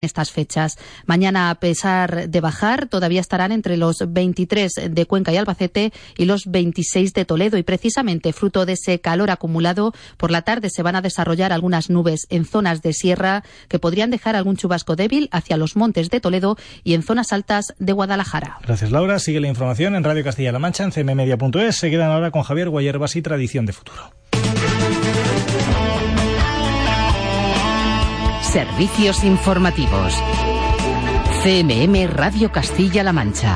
estas fechas. Mañana, a pesar de bajar, todavía estarán entre los 23 de Cuenca y Albacete y los 26 de Toledo. Y precisamente fruto de ese calor acumulado, por la tarde se van a desarrollar algunas nubes en zonas de sierra que podrían dejar algún chubasco débil hacia los montes de Toledo y en zonas altas de Guadalajara. Gracias, Laura. Sigue la información en Radio Castilla-La Mancha, en cmmedia.es. Se quedan ahora con Javier Guayerbas y Tradición de Futuro. Servicios informativos. CMM Radio Castilla-La Mancha.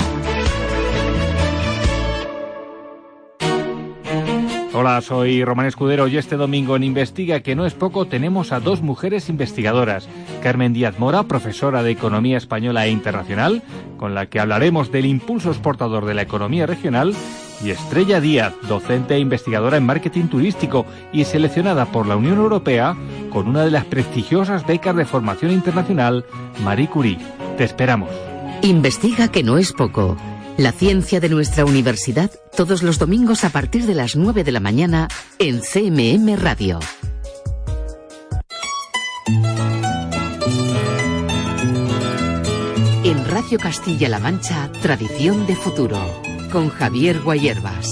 Hola, soy Román Escudero y este domingo en Investiga, que no es poco, tenemos a dos mujeres investigadoras. Carmen Díaz Mora, profesora de Economía Española e Internacional, con la que hablaremos del impulso exportador de la economía regional, y Estrella Díaz, docente e investigadora en marketing turístico y seleccionada por la Unión Europea con una de las prestigiosas becas de formación internacional Marie Curie. Te esperamos. Investiga que no es poco. La ciencia de nuestra universidad todos los domingos a partir de las 9 de la mañana en CMM Radio. En Radio Castilla-La Mancha, Tradición de Futuro con Javier Guayerbas.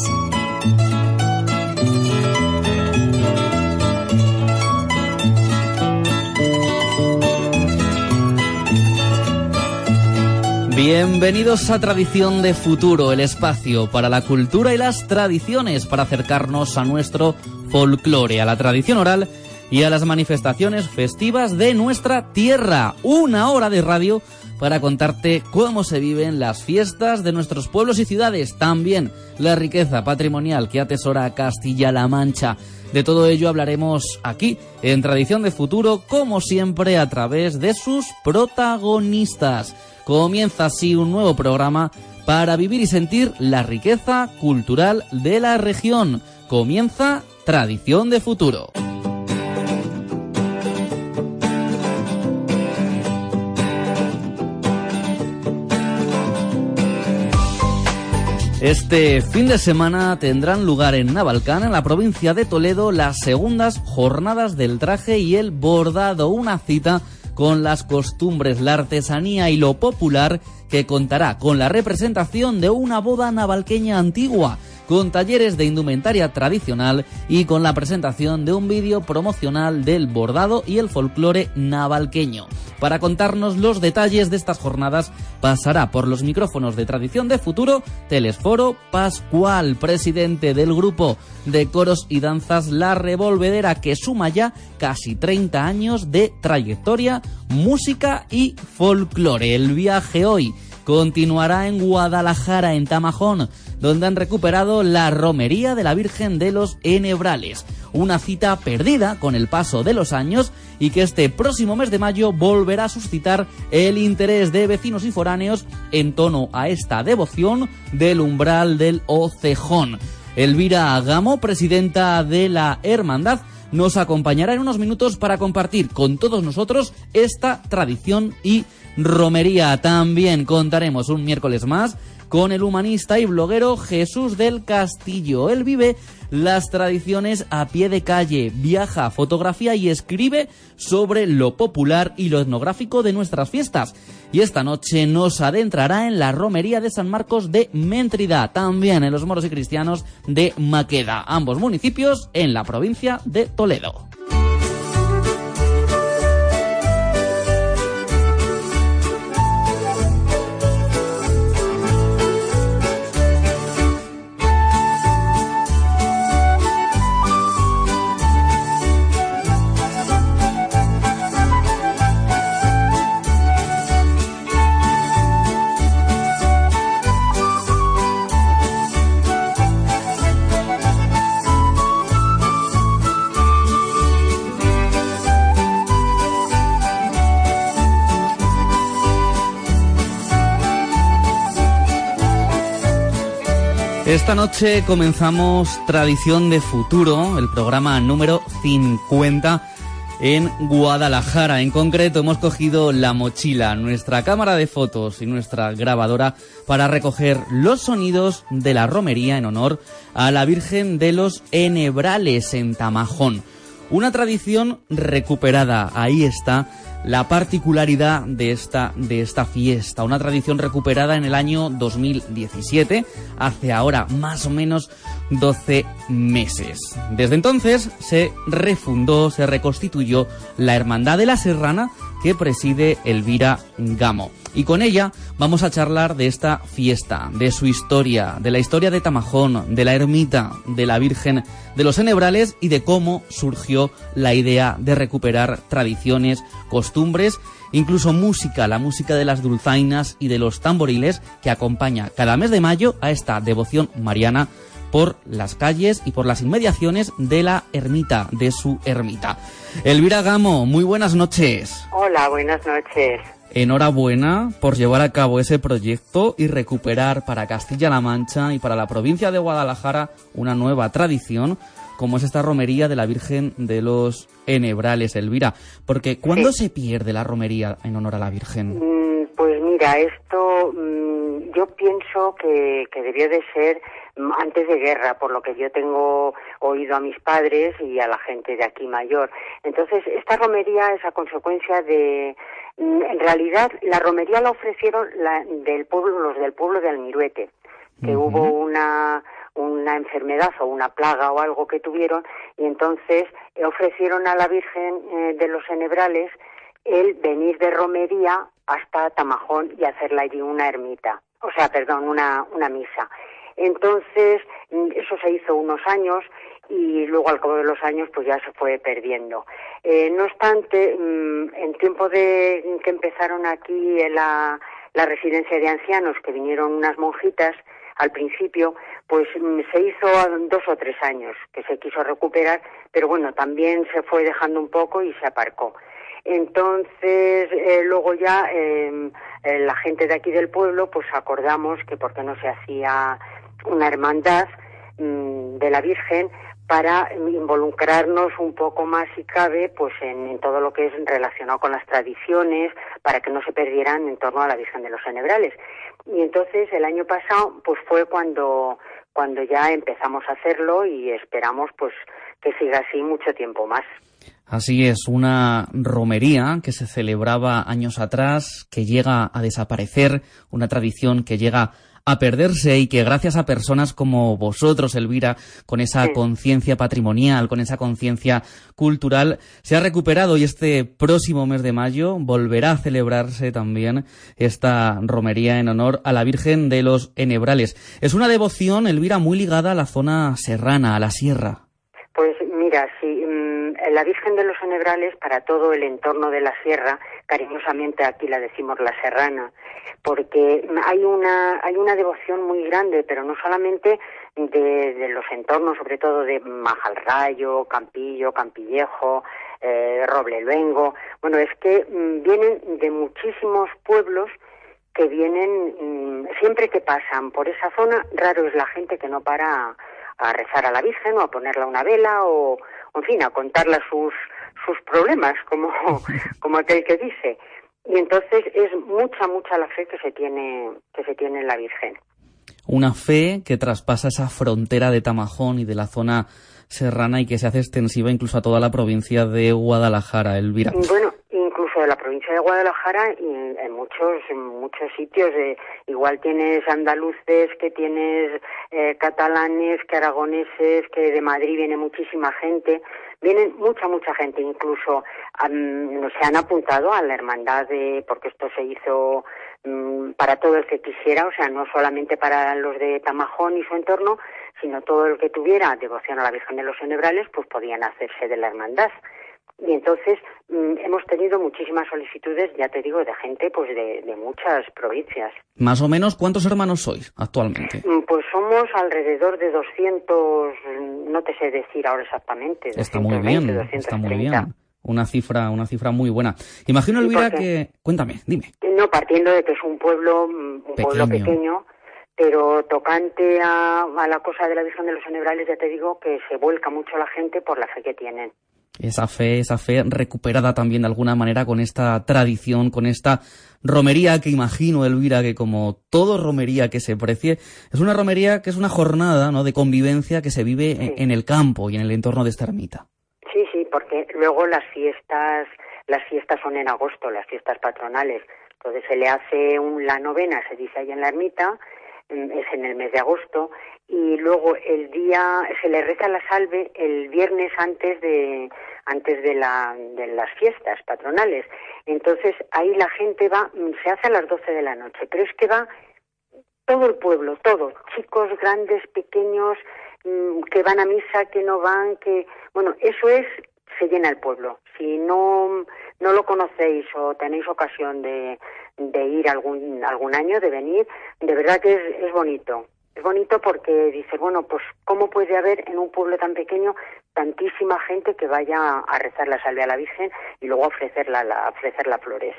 Bienvenidos a Tradición de Futuro, el espacio para la cultura y las tradiciones, para acercarnos a nuestro folclore, a la tradición oral y a las manifestaciones festivas de nuestra tierra. Una hora de radio para contarte cómo se viven las fiestas de nuestros pueblos y ciudades, también la riqueza patrimonial que atesora Castilla-La Mancha. De todo ello hablaremos aquí, en Tradición de Futuro, como siempre, a través de sus protagonistas. Comienza así un nuevo programa para vivir y sentir la riqueza cultural de la región. Comienza Tradición de Futuro. Este fin de semana tendrán lugar en Navalcán, en la provincia de Toledo, las segundas jornadas del traje y el bordado, una cita con las costumbres, la artesanía y lo popular que contará con la representación de una boda navalqueña antigua con talleres de indumentaria tradicional y con la presentación de un vídeo promocional del bordado y el folclore navalqueño. Para contarnos los detalles de estas jornadas pasará por los micrófonos de Tradición de Futuro Telesforo Pascual, presidente del grupo de coros y danzas La Revolvedera, que suma ya casi 30 años de trayectoria, música y folclore. El viaje hoy continuará en Guadalajara, en Tamajón, donde han recuperado la romería de la Virgen de los Enebrales, una cita perdida con el paso de los años y que este próximo mes de mayo volverá a suscitar el interés de vecinos y foráneos en torno a esta devoción del umbral del Ocejón. Elvira Gamo, presidenta de la Hermandad, nos acompañará en unos minutos para compartir con todos nosotros esta tradición y romería. También contaremos un miércoles más con el humanista y bloguero Jesús del Castillo. Él vive las tradiciones a pie de calle, viaja, fotografía y escribe sobre lo popular y lo etnográfico de nuestras fiestas. Y esta noche nos adentrará en la romería de San Marcos de Méntrida, también en los moros y cristianos de Maqueda, ambos municipios en la provincia de Toledo. Esta noche comenzamos Tradición de Futuro, el programa número 50 en Guadalajara. En concreto, hemos cogido la mochila, nuestra cámara de fotos y nuestra grabadora para recoger los sonidos de la romería en honor a la Virgen de los Enebrales en Tamajón. Una tradición recuperada, ahí está la particularidad de esta, de esta fiesta, una tradición recuperada en el año 2017, hace ahora más o menos 12 meses. Desde entonces se refundó, se reconstituyó la Hermandad de la Serrana que preside Elvira Gamo. Y con ella vamos a charlar de esta fiesta, de su historia, de la historia de Tamajón, de la ermita, de la Virgen de los Enebrales y de cómo surgió la idea de recuperar tradiciones, costumbres, incluso música, la música de las dulzainas y de los tamboriles que acompaña cada mes de mayo a esta devoción mariana por las calles y por las inmediaciones de la ermita, de su ermita. Elvira Gamo, muy buenas noches. Hola, buenas noches. Enhorabuena por llevar a cabo ese proyecto y recuperar para Castilla-La Mancha y para la provincia de Guadalajara una nueva tradición como es esta romería de la Virgen de los Enebrales, Elvira. Porque ¿cuándo se pierde la romería en honor a la Virgen? Mm, pues mira, esto mm, yo pienso que, que debió de ser antes de guerra, por lo que yo tengo oído a mis padres y a la gente de aquí mayor. Entonces, esta romería es a consecuencia de, en realidad, la romería la ofrecieron la, del pueblo, los del pueblo de Almiruete, que hubo una, una enfermedad o una plaga o algo que tuvieron, y entonces eh, ofrecieron a la Virgen eh, de los Enebrales el venir de romería hasta Tamajón y hacerla allí una ermita, o sea, perdón, una, una misa. Entonces, mm, eso se hizo unos años y luego al cabo de los años pues ya se fue perdiendo. Eh, no obstante, mm, en tiempo de que empezaron aquí la, la residencia de ancianos, que vinieron unas monjitas al principio, pues mm, se hizo dos o tres años que se quiso recuperar, pero bueno, también se fue dejando un poco y se aparcó. Entonces, eh, luego ya em, eh, la gente de aquí del pueblo, pues acordamos que porque no se hacía una hermandad mm, de la Virgen, para involucrarnos un poco más, si cabe, pues en, todo lo que es relacionado con las tradiciones, para que no se perdieran en torno a la Virgen de los Enebrales. Y entonces el año pasado, pues fue cuando cuando ya empezamos a hacerlo y esperamos pues que siga así mucho tiempo más. Así es, una romería que se celebraba años atrás, que llega a desaparecer, una tradición que llega perderse y que gracias a personas como vosotros, Elvira, con esa conciencia patrimonial, con esa conciencia cultural, se ha recuperado y este próximo mes de mayo volverá a celebrarse también esta romería en honor a la Virgen de los Enebrales. Es una devoción, Elvira, muy ligada a la zona serrana, a la sierra. Pues mira, sí, mm, la Virgen de los Enebrales para todo el entorno de la sierra, cariñosamente aquí la decimos la serrana, porque hay una hay una devoción muy grande, pero no solamente de, los entornos, sobre todo de Majalrayo, Campillo, Campillejo, eh, Robleluengo. Bueno, es que mm, vienen de muchísimos pueblos que vienen mm, siempre que pasan por esa zona. Raro es la gente que no para a, rezar a la Virgen o a ponerle una vela o, en fin, a contarle sus sus problemas, como, como aquel que dice. Y entonces es mucha, mucha la fe que se tiene, que se tiene en la Virgen. Una fe que traspasa esa frontera de Tamajón y de la zona serrana y que se hace extensiva incluso a toda la provincia de Guadalajara, Elvira. Bueno, incluso de la provincia de Guadalajara y en, muchos muchos sitios. Eh, igual tienes andaluces, que tienes eh, catalanes, que aragoneses, que de Madrid viene muchísima gente. Vienen mucha, mucha gente, incluso se han apuntado a la hermandad de, porque esto se hizo mm, para todo el que quisiera, o sea, no solamente para los de Tamajón y su entorno, sino todo el que tuviera devoción a la Virgen de los Enebrales, pues podían hacerse de la hermandad. Y entonces mm, hemos tenido muchísimas solicitudes, ya te digo, de gente pues de, muchas provincias. Más o menos, ¿cuántos hermanos sois actualmente? Mm, pues somos alrededor de 200, no te sé decir ahora exactamente. Está muy bien, está muy bien. Una cifra, una cifra muy buena. Imagino, Elvira, que... Cuéntame, dime. No, partiendo de que es un pueblo, mm, un pueblo pequeño, pero tocante a, a la cosa de la Virgen de los Enebrales, ya te digo que se vuelca mucho la gente por la fe que tienen esa fe, esa fe recuperada también de alguna manera con esta tradición, con esta romería que imagino, Elvira, que como todo romería que se precie, es una romería que es una jornada ¿no? de convivencia que se vive en, el campo y en el entorno de esta ermita. Sí, sí, porque luego las fiestas, las fiestas son en agosto, las fiestas patronales. Entonces se le hace un, la novena, se dice ahí en la ermita, es en el mes de agosto, y luego el día se le reza la salve el viernes antes de antes de, la, de las fiestas patronales. Entonces ahí la gente va, se hace a las 12 de la noche, pero es que va todo el pueblo, todo, chicos, grandes, pequeños, mm, que van a misa, que no van, que bueno, eso es se llena el pueblo. Si no no lo conocéis o tenéis ocasión de, de ir algún algún año, de venir, de verdad que es, es bonito. Es bonito porque dice, bueno, pues cómo puede haber en un pueblo tan pequeño tantísima gente que vaya a rezar la salve a la Virgen y luego ofrecerla, la, ofrecerla flores.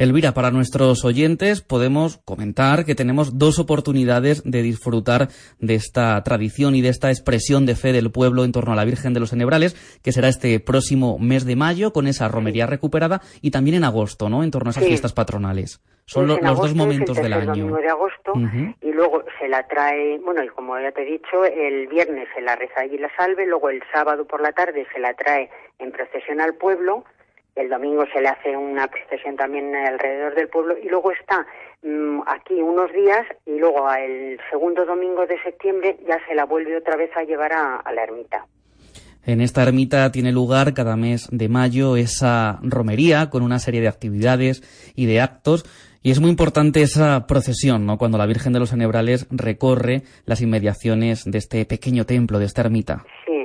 Elvira, para nuestros oyentes podemos comentar que tenemos dos oportunidades de disfrutar de esta tradición y de esta expresión de fe del pueblo en torno a la Virgen de los Enebrales, que será este próximo mes de mayo con esa romería recuperada y también en agosto, ¿no? En torno a esas fiestas patronales. Son los dos momentos del año. de agosto y luego se la trae, bueno, y como ya te he dicho, el viernes se la reza allí la salve, luego el sábado por la tarde se la trae en procesión al pueblo el domingo se le hace una procesión también alrededor del pueblo y luego está mm, aquí unos días y luego el segundo domingo de septiembre ya se la vuelve otra vez a llevar a, la ermita. En esta ermita tiene lugar cada mes de mayo esa romería con una serie de actividades y de actos y es muy importante esa procesión, ¿no? Cuando la Virgen de los Enebrales recorre las inmediaciones de este pequeño templo, de esta ermita. Sí,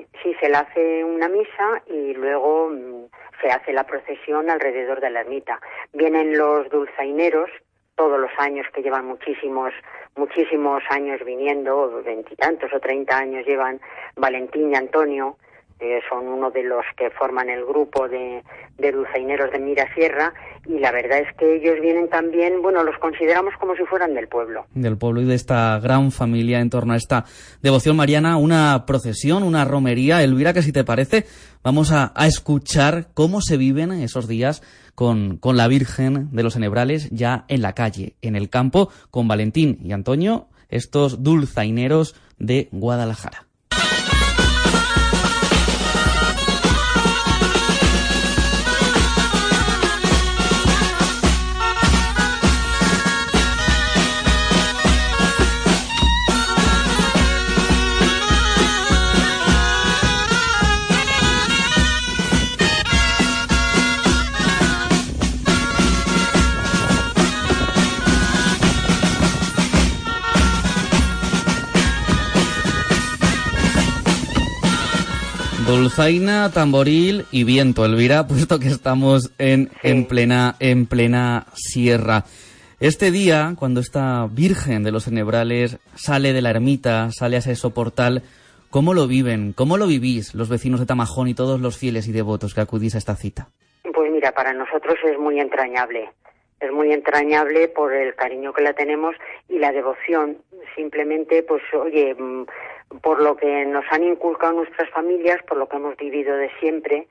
se hace una misa y luego mm, se hace la procesión alrededor de la ermita. Vienen los dulzaineros, todos los años que llevan muchísimos, muchísimos años viniendo, veintitantos o treinta años llevan Valentín y Antonio, eh, son uno de los que forman el grupo de, de dulzaineros de Mirasierra y la verdad es que ellos vienen también, bueno, los consideramos como si fueran del pueblo. Del pueblo y de esta gran familia en torno a esta devoción mariana, una procesión, una romería. Elvira, que si te parece, vamos a, a escuchar cómo se viven esos días con, con la Virgen de los Enebrales ya en la calle, en el campo, con Valentín y Antonio, estos dulzaineros de Guadalajara. Dulzaina, tamboril y viento, Elvira, puesto que estamos en, en, plena, en plena sierra. Este día, cuando esta Virgen de los Enebrales sale de la ermita, sale a ese soportal, ¿cómo lo viven? ¿Cómo lo vivís los vecinos de Tamajón y todos los fieles y devotos que acudís a esta cita? Pues mira, para nosotros es muy entrañable. Es muy entrañable por el cariño que la tenemos y la devoción. Simplemente, pues, oye, mm, por lo que nos han inculcado nuestras familias, por lo que hemos vivido de siempre,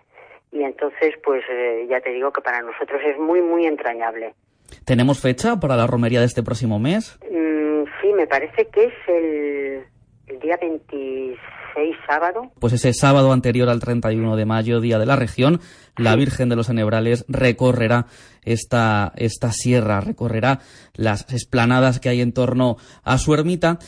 y entonces, pues eh, ya te digo que para nosotros es muy, muy entrañable. ¿Tenemos fecha para la romería de este próximo mes? Mm, sí, me parece que es el, el día 26 sábado. Pues ese sábado anterior al 31 de mayo, día de la región, la Virgen de los Enebrales recorrerá esta, esta sierra, recorrerá las esplanadas que hay en torno a su ermita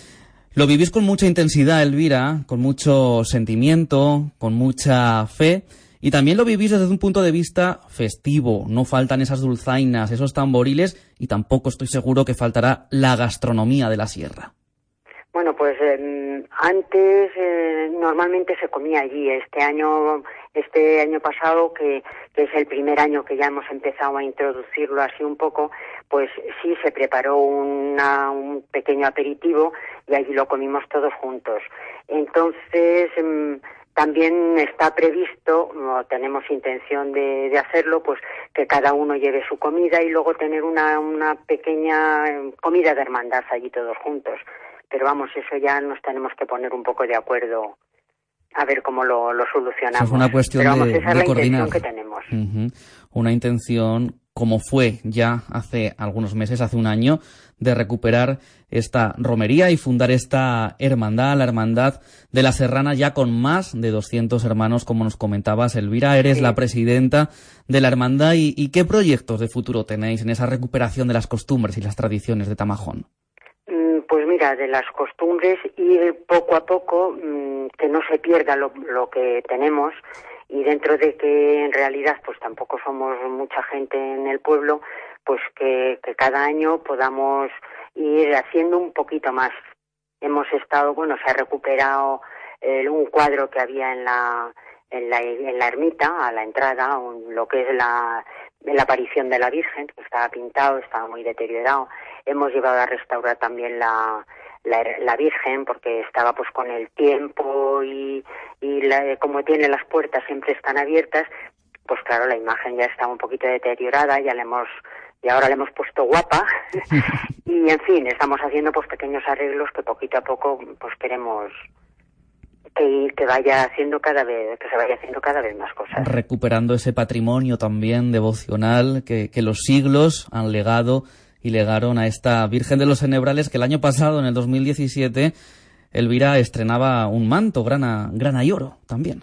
lo vivís con mucha intensidad, Elvira, con mucho sentimiento, con mucha fe. Y también lo vivís desde un punto de vista festivo. No faltan esas dulzainas, esos tamboriles y tampoco estoy seguro que faltará la gastronomía de la sierra. Bueno, pues em, antes eh, normalmente se comía allí. Este año, este año pasado, que, que, es el primer año que ya hemos empezado a introducirlo así un poco, pues sí se preparó una, un pequeño aperitivo y allí lo comimos todos juntos. Entonces, em, también está previsto, no tenemos intención de, de, hacerlo, pues que cada uno lleve su comida y luego tener una, una pequeña em, comida de hermandad allí todos juntos. pero vamos, eso ya nos tenemos que poner un poco de acuerdo a ver cómo lo, solucionamos. es una cuestión de, esa es la coordinar. intención que tenemos. Una intención como fue ya hace algunos meses, hace un año, de recuperar esta romería y fundar esta hermandad, la hermandad de la Serrana, ya con más de 200 hermanos, como nos comentabas, Elvira. Eres la presidenta de la hermandad y, qué proyectos de futuro tenéis en esa recuperación de las costumbres y las tradiciones de Tamajón. Mm, pues mira, de las costumbres ir poco a poco, mm, que no se pierda lo, lo que tenemos y dentro de que en realidad pues tampoco somos mucha gente en el pueblo, pues que, cada año podamos ir haciendo un poquito más. Hemos estado, bueno, se ha recuperado eh, un cuadro que había en la, en la, en la ermita, a la entrada, lo que es la, la aparición de la Virgen, que estaba pintado, estaba muy deteriorado. Hemos llevado a restaurar también la, la, Virgen porque estaba pues con el tiempo y, y como tiene las puertas siempre están abiertas, pues claro, la imagen ya está un poquito deteriorada, ya le hemos y ahora le hemos puesto guapa y en fin, estamos haciendo pues pequeños arreglos que poquito a poco pues queremos que, que vaya haciendo cada vez que se vaya haciendo cada vez más cosas. Recuperando ese patrimonio también devocional que, que los siglos han legado y legaron a esta Virgen de los Enebrales que el año pasado, en el 2017, Elvira estrenaba un manto, grana, grana y oro también.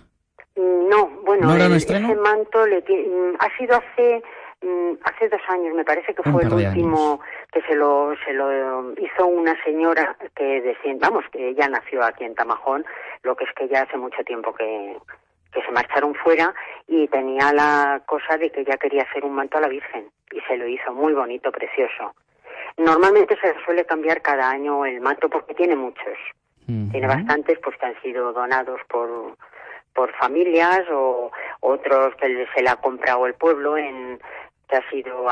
No, bueno, ese manto le mm, ha sido hace mm, hace dos años, me parece que fue el último que se lo se lo hizo una señora que decía, vamos, que ella nació aquí en Tamajón, lo que es que ya hace mucho tiempo que que se marcharon fuera y tenía la cosa de que ella quería hacer un manto a la Virgen y se lo hizo muy bonito, precioso. Normalmente se suele cambiar cada año el manto porque tiene muchos. Tiene bastantes pues que han sido donados por por familias o otros que se le ha comprado el pueblo en que ha sido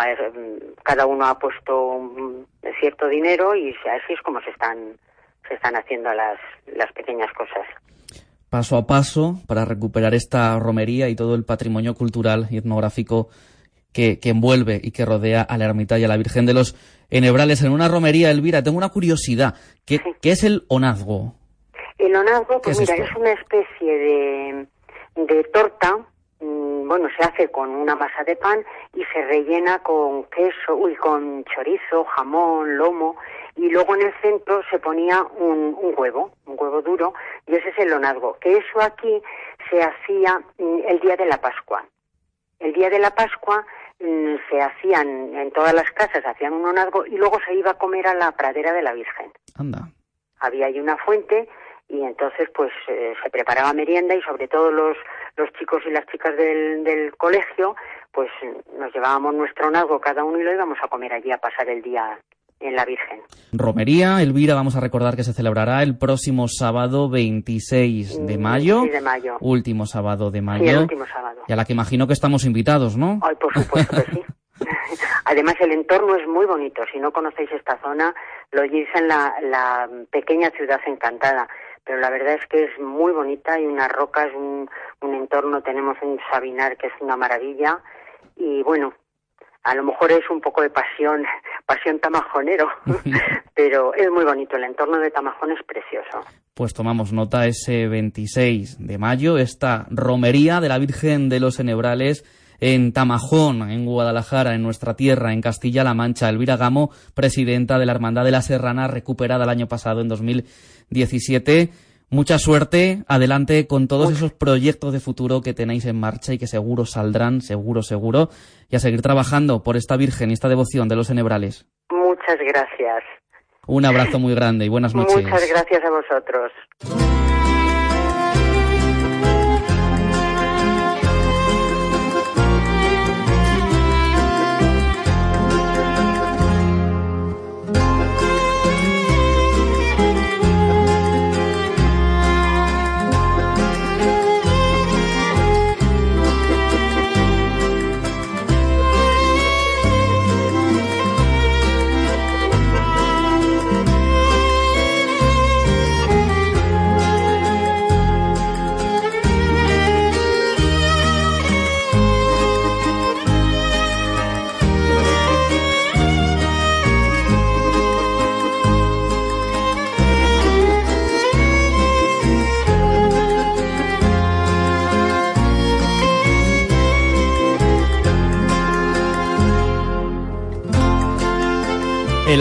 cada uno ha puesto un cierto dinero y así es como se están se están haciendo las las pequeñas cosas paso a paso para recuperar esta romería y todo el patrimonio cultural y etnográfico que, envuelve y que rodea a la ermita y a la Virgen de los Enebrales. En una romería, Elvira, tengo una curiosidad. ¿Qué, es el onazgo? El onazgo, pues mira, es, una especie de, de torta mm, bueno, se hace con una masa de pan y se rellena con queso, uy, con chorizo, jamón, lomo y luego en el centro se ponía un, un huevo, un huevo duro y ese es el onazgo, que eso aquí se hacía mm, el día de la Pascua. El día de la Pascua Mm, se hacían en todas las casas, hacían un onazgo y luego se iba a comer a la pradera de la Virgen. Anda. Había ahí una fuente y entonces pues eh, se preparaba merienda y sobre todo los, los chicos y las chicas del, del colegio pues nos llevábamos nuestro onazgo cada uno y lo íbamos a comer allí a pasar el día en la Virgen. Romería, Elvira, vamos a recordar que se celebrará el próximo sábado 26 de mayo. de mayo. Último sábado de mayo. Sí, el último sábado. Y a la que imagino que estamos invitados, ¿no? Ay, por supuesto que sí. Además, el entorno es muy bonito. Si no conocéis esta zona, lo oís en la, la pequeña ciudad encantada. Pero la verdad es que es muy bonita. Hay unas rocas, un, un entorno. Tenemos un sabinar que es una maravilla. Y bueno, a lo mejor es un poco de pasión, pasión tamajonero, pero es muy bonito, el entorno de Tamajón es precioso. Pues tomamos nota ese 26 de mayo, esta romería de la Virgen de los Enebrales en Tamajón, en Guadalajara, en nuestra tierra, en Castilla-La Mancha. Elvira Gamo, presidenta de la Hermandad de la Serrana, recuperada el año pasado, en 2017 Mucha suerte, adelante con todos esos proyectos de futuro que tenéis en marcha y que seguro saldrán, seguro, seguro, y a seguir trabajando por esta Virgen y esta devoción de los Enebrales. Muchas gracias. Un abrazo muy grande y buenas noches. Muchas gracias a vosotros.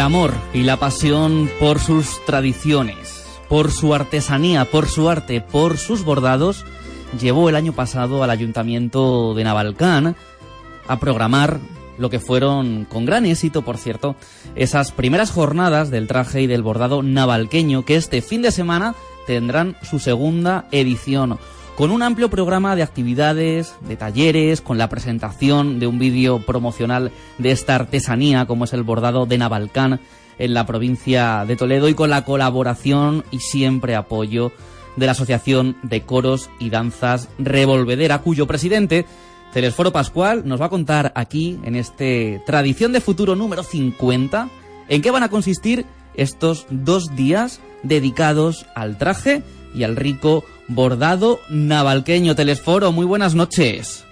El amor y la pasión por sus tradiciones, por su artesanía, por su arte, por sus bordados, llevó el año pasado al Ayuntamiento de Navalcán a programar lo que fueron, con gran éxito por cierto, esas primeras jornadas del traje y del bordado navalqueño que este fin de semana tendrán su segunda edición con un amplio programa de actividades, de talleres, con la presentación de un vídeo promocional de esta artesanía como es el bordado de Navalcán en la provincia de Toledo y con la colaboración y siempre apoyo de la Asociación de Coros y Danzas Revolvedera, cuyo presidente, Telesforo Pascual, nos va a contar aquí, en este Tradición de Futuro número 50, en qué van a consistir estos dos días dedicados al traje y al rico bordado navalqueño. Telesforo, muy buenas noches.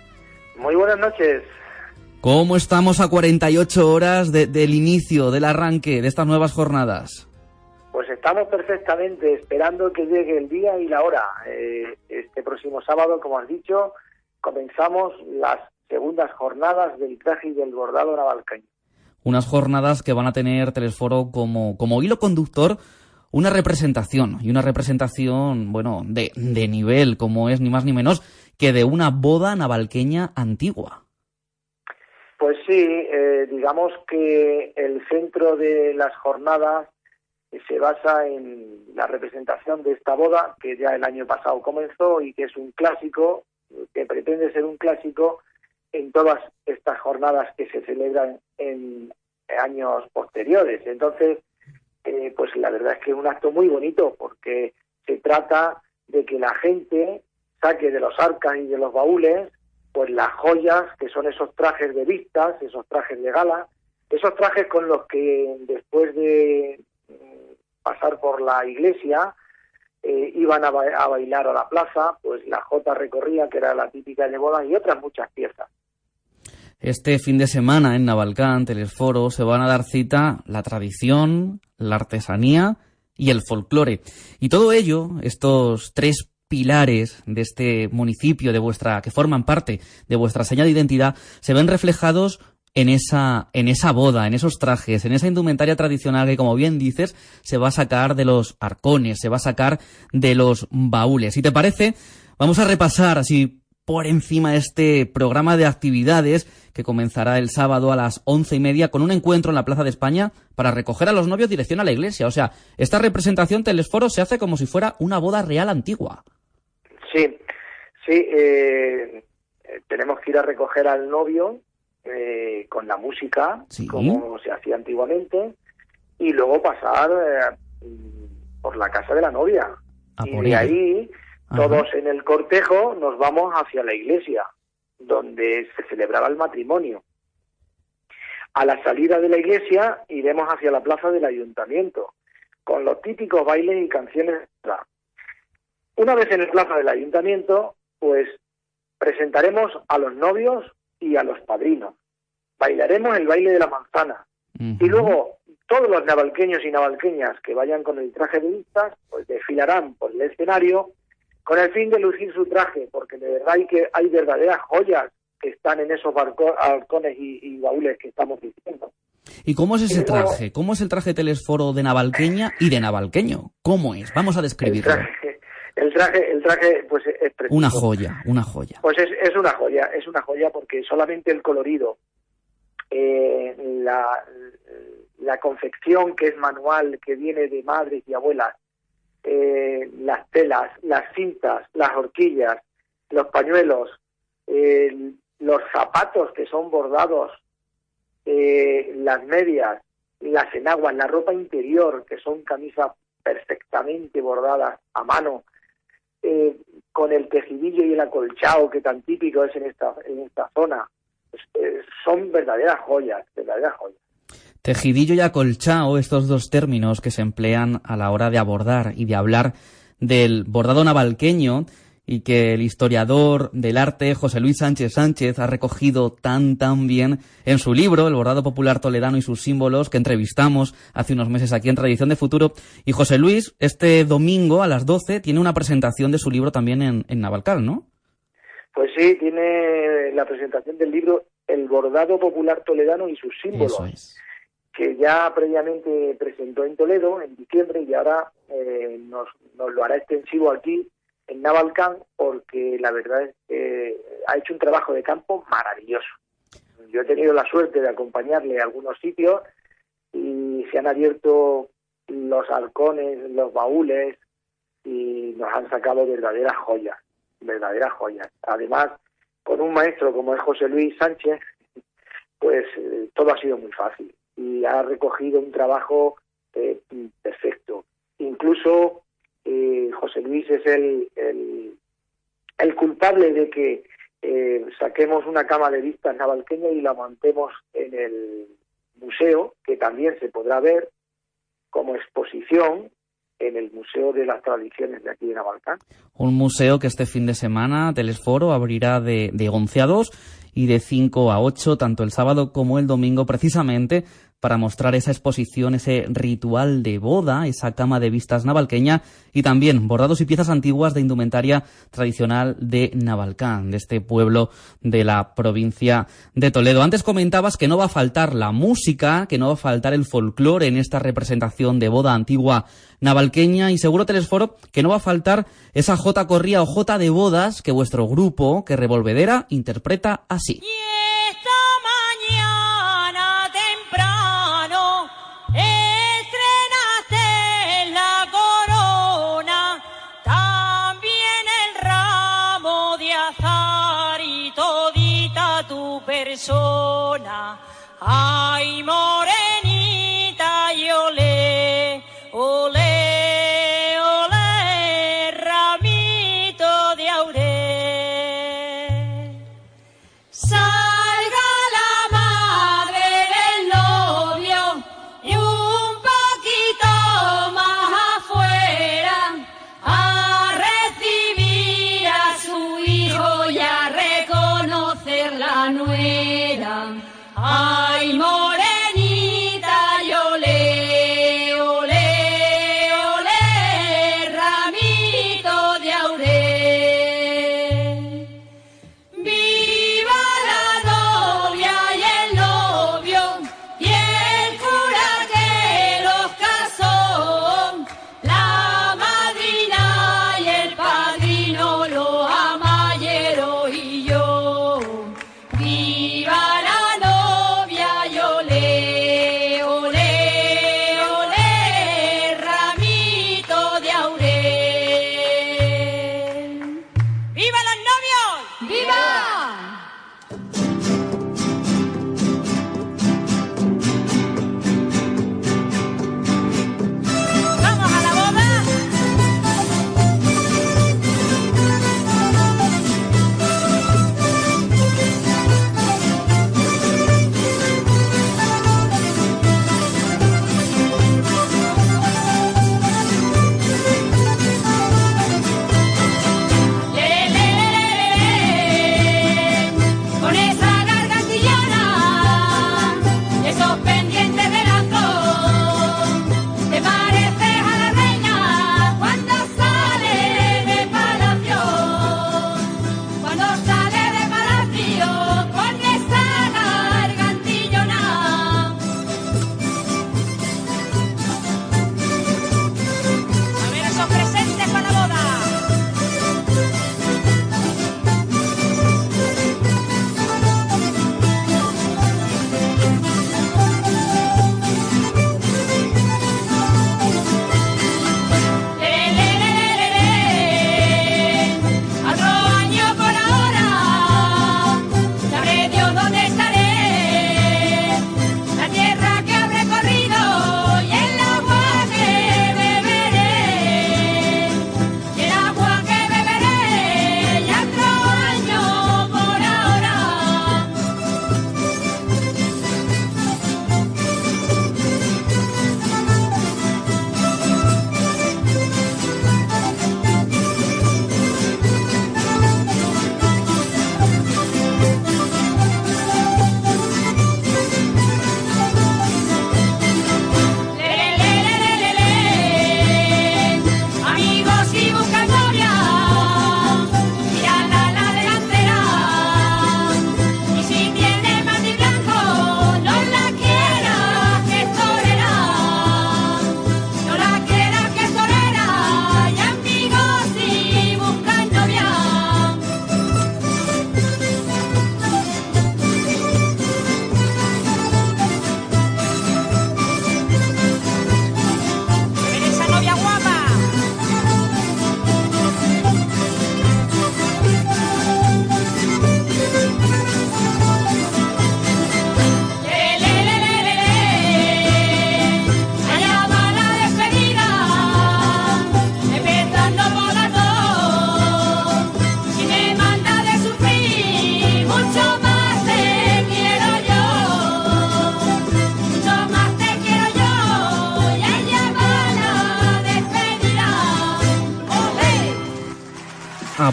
Muy buenas noches. ¿Cómo estamos a 48 horas del inicio, del arranque de estas nuevas jornadas? Pues estamos perfectamente esperando que llegue el día y la hora. Eh, este próximo sábado, como has dicho, comenzamos las segundas jornadas del traje y del bordado navalqueño. Unas jornadas que van a tener Telesforo como, como hilo conductor una representación, y una representación, bueno, de, de nivel, como es ni más ni menos que de una boda navalqueña antigua. Pues sí, eh, digamos que el centro de las jornadas se basa en la representación de esta boda, que ya el año pasado comenzó y que es un clásico, que pretende ser un clásico en todas estas jornadas que se celebran en años posteriores. Entonces, eh, pues la verdad es que es un acto muy bonito porque se trata de que la gente saque de los arcas y de los baúles pues las joyas que son esos trajes de vistas, esos trajes de gala, esos trajes con los que después de mm, pasar por la iglesia eh, iban a, a, bailar a la plaza, pues la jota recorría, que era la típica de boda, y otras muchas piezas. Este fin de semana en Navalcán, Telesforo, se van a dar cita la tradición, la artesanía y el folclore. Y todo ello, estos tres pilares de este municipio, de vuestra, que forman parte de vuestra señal de identidad, se ven reflejados en esa, en esa boda, en esos trajes, en esa indumentaria tradicional que, como bien dices, se va a sacar de los arcones, se va a sacar de los baúles. Si te parece, vamos a repasar así por encima de este programa de actividades que comenzará el sábado a las once y media con un encuentro en la Plaza de España para recoger a los novios dirección a la iglesia. O sea, esta representación Telesforo se hace como si fuera una boda real antigua. Sí, sí, eh, tenemos que ir a recoger al novio eh, con la música, como se hacía antiguamente, y luego pasar eh, por la casa de la novia. y de ahí todos en el cortejo nos vamos hacia la iglesia, donde se celebraba el matrimonio. A la salida de la iglesia iremos hacia la plaza del ayuntamiento, con los típicos bailes y canciones. Una vez en la plaza del ayuntamiento, pues presentaremos a los novios y a los padrinos. Bailaremos el baile de la manzana. Y luego todos los navalqueños y navalqueñas que vayan con el traje de vistas, pues desfilarán por el escenario con el fin de lucir su traje, porque de verdad hay, que, hay verdaderas joyas que están en esos balcones y, baúles que estamos diciendo. ¿Y cómo es ese traje? ¿Cómo es el traje telesforo de navalqueña y de navalqueño? ¿Cómo es? Vamos a describirlo. El traje, el traje, pues es precioso. Una joya, una joya. Pues es, es una joya, es una joya porque solamente el colorido, eh, la, la confección que es manual, que viene de madres y abuelas, eh, las telas, las cintas, las horquillas, los pañuelos, eh, los zapatos que son bordados, eh, las medias, las enaguas, la ropa interior, que son camisas perfectamente bordadas a mano, con el tejidillo y el acolchado que tan típico es en esta, en esta zona, pues, son verdaderas joyas, verdaderas joyas. Tejidillo y acolchao, estos dos términos que se emplean a la hora de abordar y de hablar del bordado navalqueño y que el historiador del arte José Luis Sánchez Sánchez ha recogido tan tan bien en su libro El bordado popular toledano y sus símbolos que entrevistamos hace unos meses aquí en Tradición de Futuro y José Luis este domingo a las 12 tiene una presentación de su libro también en, en Navalcal, ¿no? Pues sí, tiene la presentación del libro El bordado popular toledano y sus símbolos. Eso es que ya previamente presentó en Toledo en diciembre y ahora eh, nos, nos lo hará extensivo aquí en Navalcán porque la verdad es que ha hecho un trabajo de campo maravilloso. Yo he tenido la suerte de acompañarle a algunos sitios y se han abierto los halcones, los baúles y nos han sacado verdaderas joyas, verdaderas joyas. Además, con un maestro como es José Luis Sánchez, pues eh, todo ha sido muy fácil y ha recogido un trabajo eh, perfecto. Incluso eh, José Luis es el, el, culpable de que eh, saquemos una cama de vistas navalqueña y la montemos en el museo, que también se podrá ver como exposición en el Museo de las Tradiciones de aquí de Navalcán. Un museo que este fin de semana, Telesforo, abrirá de, de 11 a 2 y de 5 a 8, tanto el sábado como el domingo, precisamente para mostrar esa exposición, ese ritual de boda, esa cama de vistas navalqueña y también bordados y piezas antiguas de indumentaria tradicional de Navalcán, de este pueblo de la provincia de Toledo. Antes comentabas que no va a faltar la música, que no va a faltar el folclore en esta representación de boda antigua navalqueña y seguro Telesforo que no va a faltar esa J corría o J de bodas que vuestro grupo, que Revolvedera, interpreta así. Persona. Ay, morenita,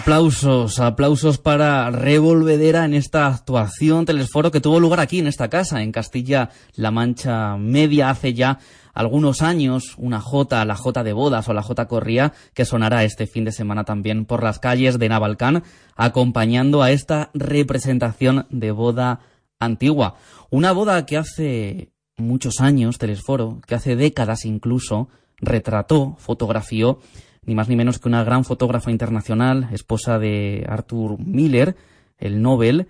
Aplausos, aplausos para Revolvedera en esta actuación Telesforo que tuvo lugar aquí en esta casa, en Castilla-La Mancha Media, hace ya algunos años, una J, la J de bodas o la J corría, que sonará este fin de semana también por las calles de Navalcán, acompañando a esta representación de boda antigua. Una boda que hace muchos años, Telesforo, que hace décadas incluso, retrató, fotografió ni más ni menos que una gran fotógrafa internacional, esposa de Arthur Miller, el Nobel,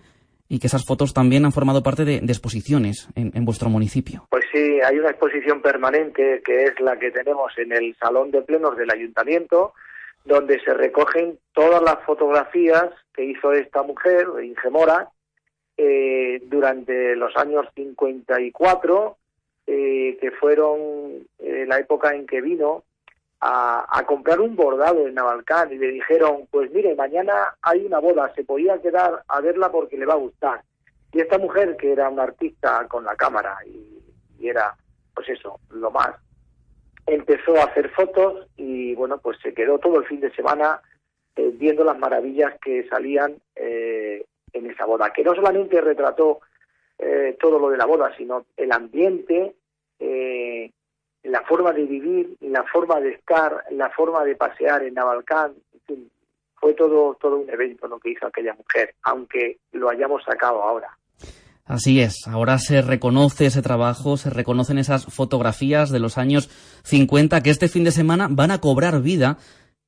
y que esas fotos también han formado parte de, exposiciones en, vuestro municipio. Pues sí, hay una exposición permanente que es la que tenemos en el Salón de Plenos del Ayuntamiento, donde se recogen todas las fotografías que hizo esta mujer, Ingemora, eh, durante los años 54, eh, que fueron eh, la época en que vino a, comprar un bordado en Navalcán y le dijeron, pues mire, mañana hay una boda, se podía quedar a verla porque le va a gustar. Y esta mujer, que era una artista con la cámara y, era, pues eso, lo más, empezó a hacer fotos y bueno, pues se quedó todo el fin de semana eh, viendo las maravillas que salían eh, en esa boda, que no solamente retrató eh, todo lo de la boda, sino el ambiente, la forma de vivir, la forma de estar, la forma de pasear en Navalcán, fue todo, todo un evento lo que hizo aquella mujer, aunque lo hayamos sacado ahora. Así es, ahora se reconoce ese trabajo, se reconocen esas fotografías de los años 50 que este fin de semana van a cobrar vida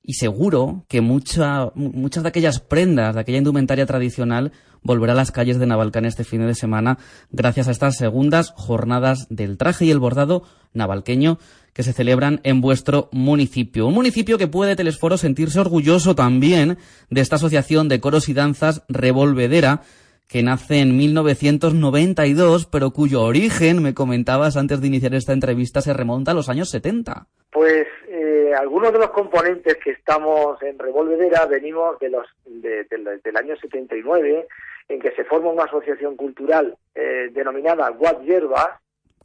y seguro que mucha, muchas de aquellas prendas, de aquella indumentaria tradicional, volverá a las calles de Navalcán este fin de semana gracias a estas segundas jornadas del traje y el bordado navalqueño que se celebran en vuestro municipio. Un municipio que puede, Telesforo, sentirse orgulloso también de esta asociación de coros y danzas Revolvedera, que nace en 1992, pero cuyo origen, me comentabas antes de iniciar esta entrevista, se remonta a los años 70. Pues eh, algunos de los componentes que estamos en Revolvedera venimos de los del año 79, en que se forma una asociación cultural eh, denominada Guad Yerbas,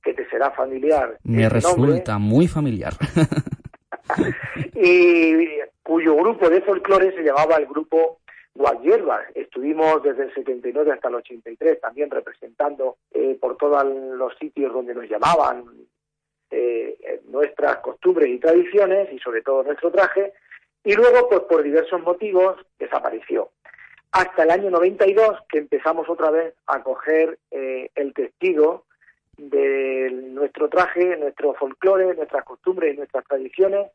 que te será familiar. Me resulta muy familiar. y cuyo grupo de folclore se llamaba el grupo Yerbas. Estuvimos desde el 79 hasta el 83 también representando eh, por todos los sitios donde nos llamaban eh, nuestras costumbres y tradiciones y sobre todo nuestro traje. Y luego, pues por diversos motivos, desapareció hasta el año 92 que empezamos otra vez a coger eh, el testigo de nuestro traje, nuestro folclore, nuestras costumbres y nuestras tradiciones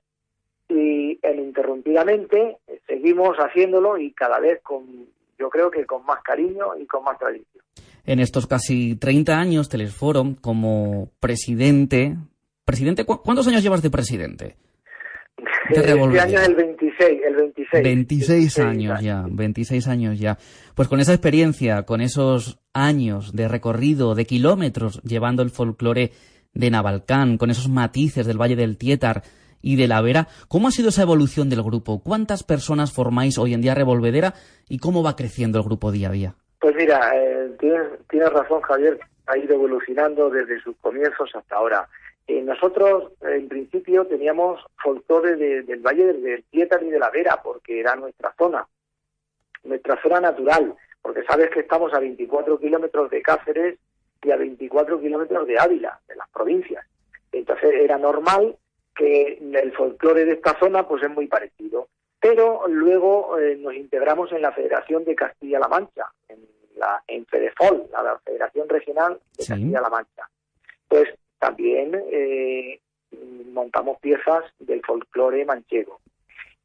y ininterrumpidamente seguimos haciéndolo y cada vez con, yo creo que con más cariño y con más tradición. En estos casi 30 años, Telesforo, como presidente, presidente, ¿cuántos años llevas de presidente? este año es el 26, el 26. 26 años ya, 26 años ya. Pues con esa experiencia, con esos años de recorrido, de kilómetros, llevando el folclore de Navalcán, con esos matices del Valle del Tietar y de la Vera, ¿cómo ha sido esa evolución del grupo? ¿Cuántas personas formáis hoy en día Revolvedera y cómo va creciendo el grupo día a día? Pues mira, eh, tienes razón Javier, ha ido evolucionando desde sus comienzos hasta ahora. Eh, nosotros, en principio, teníamos folclore del Valle del Tietar y de la Vera, porque era nuestra zona, nuestra zona natural, porque sabes que estamos a 24 kilómetros de Cáceres y a 24 kilómetros de Ávila, de las provincias. Entonces era normal que el folclore de esta zona pues es muy parecido. Pero luego eh, nos integramos en la Federación de Castilla-La Mancha, en la en FEDEFOL, la Federación Regional de Castilla-La Mancha. Pues también eh, montamos piezas del folclore manchego.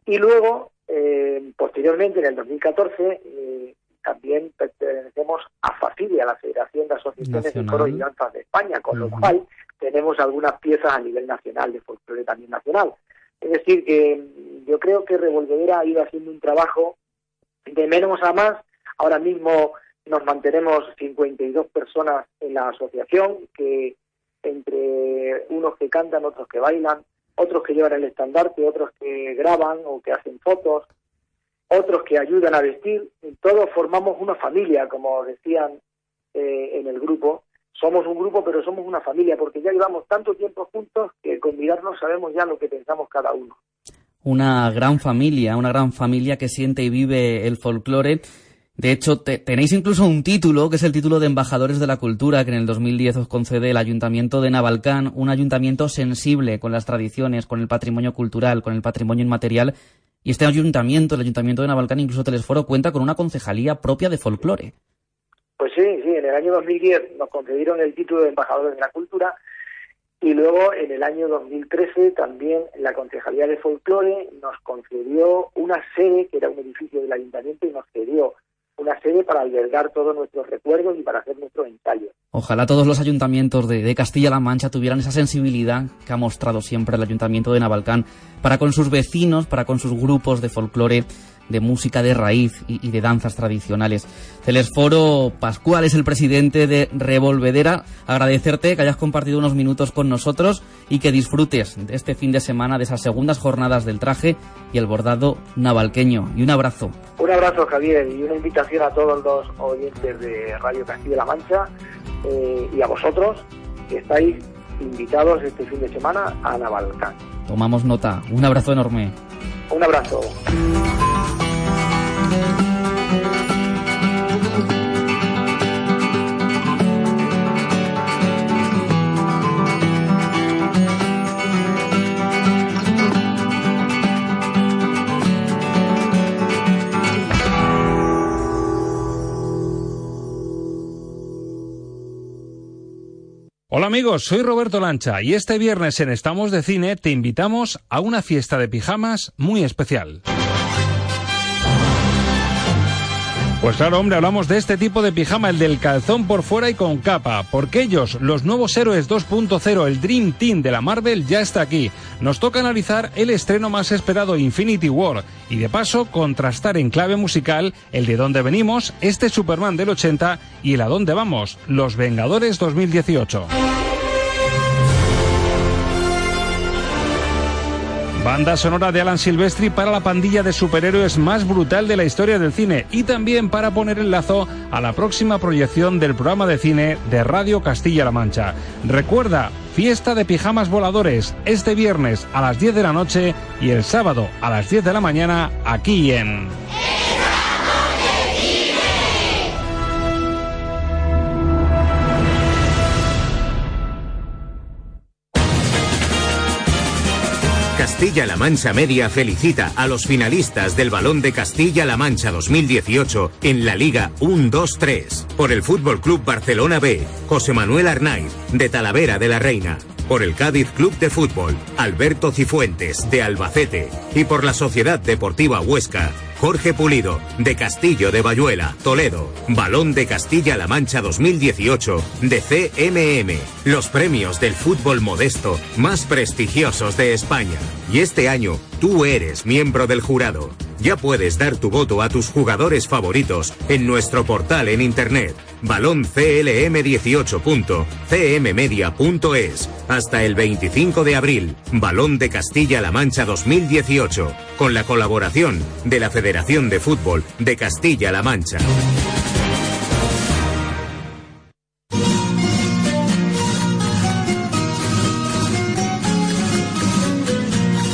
Y luego, eh, posteriormente, en el 2014, eh, también pertenecemos a FACIDE, a la Federación de Asociaciones de Coro y Danzas de España, con lo cual tenemos algunas piezas a nivel nacional, de folclore también nacional. Es decir, que yo creo que Revolvedera ha ido haciendo un trabajo de menos a más. Ahora mismo nos mantenemos 52 personas en la asociación que entre unos que cantan, otros que bailan, otros que llevan el estandarte, otros que graban o que hacen fotos, otros que ayudan a vestir. Todos formamos una familia, como decían eh, en el grupo. Somos un grupo, pero somos una familia, porque ya llevamos tanto tiempo juntos que con mirarnos sabemos ya lo que pensamos cada uno. una gran familia, una gran familia que siente y vive el folclore. De hecho, tenéis incluso un título, que es el título de Embajadores de la Cultura, que en el 2010 os concede el Ayuntamiento de Navalcán, un ayuntamiento sensible con las tradiciones, con el patrimonio cultural, con el patrimonio inmaterial. Y este ayuntamiento, el Ayuntamiento de Navalcán, incluso Telesforo, cuenta con una concejalía propia de folclore. Pues sí, en el año 2010 nos concedieron el título de Embajadores de la Cultura y luego en el año 2013 también la Concejalía de Folclore nos concedió una sede, que era un edificio del ayuntamiento, y nos cedió una sede para albergar todos nuestros recuerdos y para hacer nuestro ensayo. Ojalá todos los ayuntamientos de, de Castilla-La Mancha tuvieran esa sensibilidad que ha mostrado siempre el ayuntamiento de Navalcán para con sus vecinos, para con sus grupos de folclore de música de raíz y, de danzas tradicionales. Telesforo Pascual es el presidente de Revolvedera. Agradecerte que hayas compartido unos minutos con nosotros y que disfrutes de este fin de semana de esas segundas jornadas del traje y el bordado navalqueño. Y un abrazo. Un abrazo, Javier, y una invitación a todos los oyentes de Radio Castilla-La Mancha eh, y a vosotros que estáis invitados este fin de semana a Navalcán. Tomamos nota. Un abrazo enorme. Un abrazo. Hola amigos, soy Roberto Lancha y este viernes en Estamos de Cine te invitamos a una fiesta de pijamas muy especial. Pues claro, hombre, hablamos de este tipo de pijama, el del calzón por fuera y con capa, porque ellos, los nuevos héroes 2.0, el Dream Team de la Marvel, ya está aquí. Nos toca analizar el estreno más esperado, Infinity War, y de paso contrastar en clave musical el de dónde venimos, este Superman del 80 y el a dónde vamos, Los Vengadores 2018. Banda sonora de Alan Silvestri para la pandilla de superhéroes más brutal de la historia del cine y también para poner el lazo a la próxima proyección del programa de cine de Radio Castilla-La Mancha. Recuerda, fiesta de pijamas voladores este viernes a las 10 de la noche y el sábado a las 10 de la mañana aquí en... Castilla-La Mancha Media felicita a los finalistas del Balón de Castilla-La Mancha 2018 en la Liga 1-2-3. Por el Fútbol Club Barcelona B, José Manuel Arnaiz, de Talavera de la Reina. Por el Cádiz Club de Fútbol, Alberto Cifuentes, de Albacete. Y por la Sociedad Deportiva Huesca, Jorge Pulido, de Castillo de Bayuela, Toledo. Balón de Castilla-La Mancha 2018, de CMM. Los premios del fútbol modesto más prestigiosos de España. Y este año, tú eres miembro del jurado. Ya puedes dar tu voto a tus jugadores favoritos en nuestro portal en internet balonclm18.cmmedia.es hasta el 25 de abril. Balón de Castilla-La Mancha 2018 con la colaboración de la Federación de Fútbol de Castilla-La Mancha.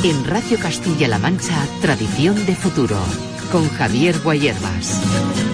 En Radio Castilla-La Mancha, Tradición de Futuro, con Javier Guayerbas.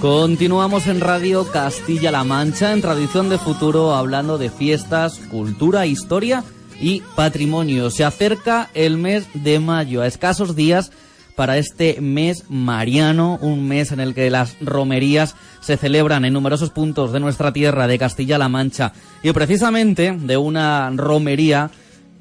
Continuamos en Radio Castilla-La Mancha, en Tradición de Futuro, hablando de fiestas, cultura, historia y patrimonio. Se acerca el mes de mayo, a escasos días para este mes mariano, un mes en el que las romerías se celebran en numerosos puntos de nuestra tierra, de Castilla-La Mancha. Y precisamente de una romería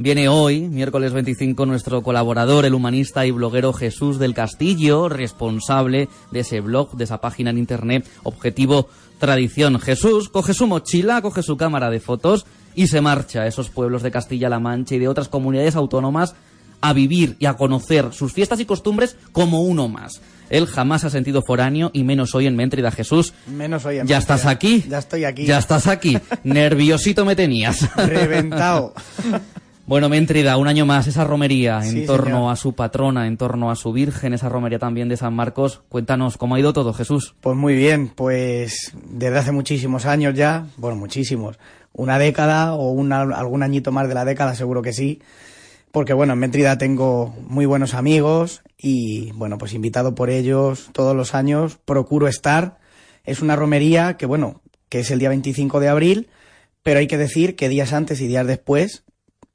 Viene hoy, miércoles 25, nuestro colaborador, el humanista y bloguero Jesús del Castillo, responsable de ese blog, de esa página en internet, Objetivo Tradición. Jesús coge su mochila, coge su cámara de fotos y se marcha a esos pueblos de Castilla-La Mancha y de otras comunidades autónomas a vivir y a conocer sus fiestas y costumbres como uno más. Él jamás ha sentido foráneo y menos hoy en Méntrida. Jesús, Menos hoy en ¿ya Méntrida. estás aquí? Ya estoy aquí. Ya estás aquí. Nerviosito me tenías. Reventado. Bueno, Méntrida, un año más, esa romería en Sí, torno señor. a su patrona, en torno a su Virgen, esa romería también de San Marcos. Cuéntanos, ¿cómo ha ido todo, Jesús? Pues muy bien, pues desde hace muchísimos años ya, bueno, muchísimos, una década o una- algún añito más de la década seguro que sí, porque bueno, en Métrida tengo muy buenos amigos y bueno, pues invitado por ellos todos los años, procuro estar. Es una romería que bueno, que es el día 25 de abril, pero hay que decir que días antes y días después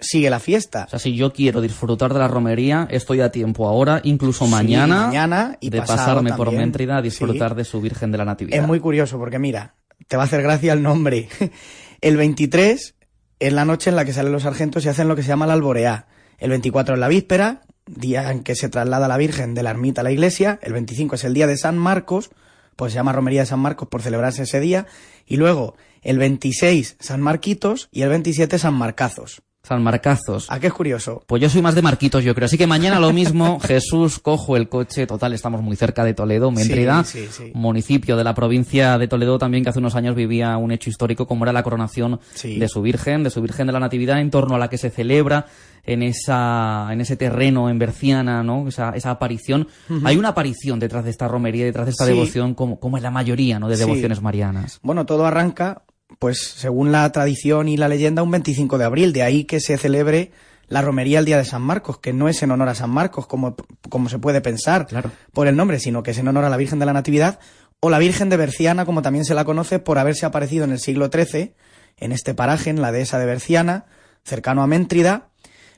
sigue la fiesta. O sea, si yo quiero disfrutar de la romería, estoy a tiempo ahora, incluso Sí, mañana, mañana y de pasarme por. Méntrida a disfrutar Sí. de su Virgen de la Natividad. Es muy curioso porque mira, te va a hacer gracia el nombre. El 23 es la noche en la que salen los sargentos y hacen lo que se llama la alboreá. El 24 es la víspera, día en que se traslada la Virgen de la ermita a la iglesia. El 25 es el día de San Marcos, pues se llama Romería de San Marcos por celebrarse ese día. Y luego el 26 San Marquitos y el 27 San Marcazos. San Marcazos. ¿A qué es curioso? Pues yo soy más de Marquitos, yo creo. Así que mañana lo mismo, Jesús, cojo el coche. Total, estamos muy cerca de Toledo, Méntrida, Sí, sí, sí. municipio de la provincia de Toledo también que hace unos años vivía un hecho histórico como era la coronación de su Virgen, de su Virgen de la Natividad, en torno a la que se celebra en esa en ese terreno en Berciana, ¿no? Esa, esa aparición. Hay una aparición detrás de esta romería, detrás de esta devoción, como, como es la mayoría, ¿no? De devociones marianas. Bueno, todo arranca, pues según la tradición y la leyenda, un 25 de abril. De ahí que se celebre la romería el día de San Marcos, que no es en honor a San Marcos, como, como se puede pensar por el nombre, sino que es en honor a la Virgen de la Natividad o la Virgen de Berciana, como también se la conoce por haberse aparecido en el siglo XIII en este paraje, en la dehesa de Berciana, cercano a Méntrida,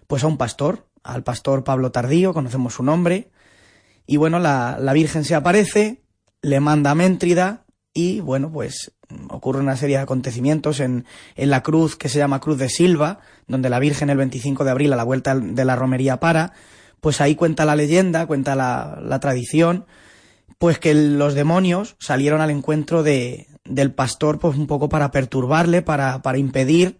pues a un pastor, al pastor Pablo Tardío, conocemos su nombre, y bueno, la, la Virgen se aparece, le manda a Méntrida y bueno, pues ocurre una serie de acontecimientos en, en la cruz que se llama Cruz de Silva, donde la Virgen el 25 de abril a la vuelta de la romería para, pues ahí cuenta la leyenda, cuenta la, tradición, pues que los demonios salieron al encuentro de, del pastor pues un poco para perturbarle, para, para impedir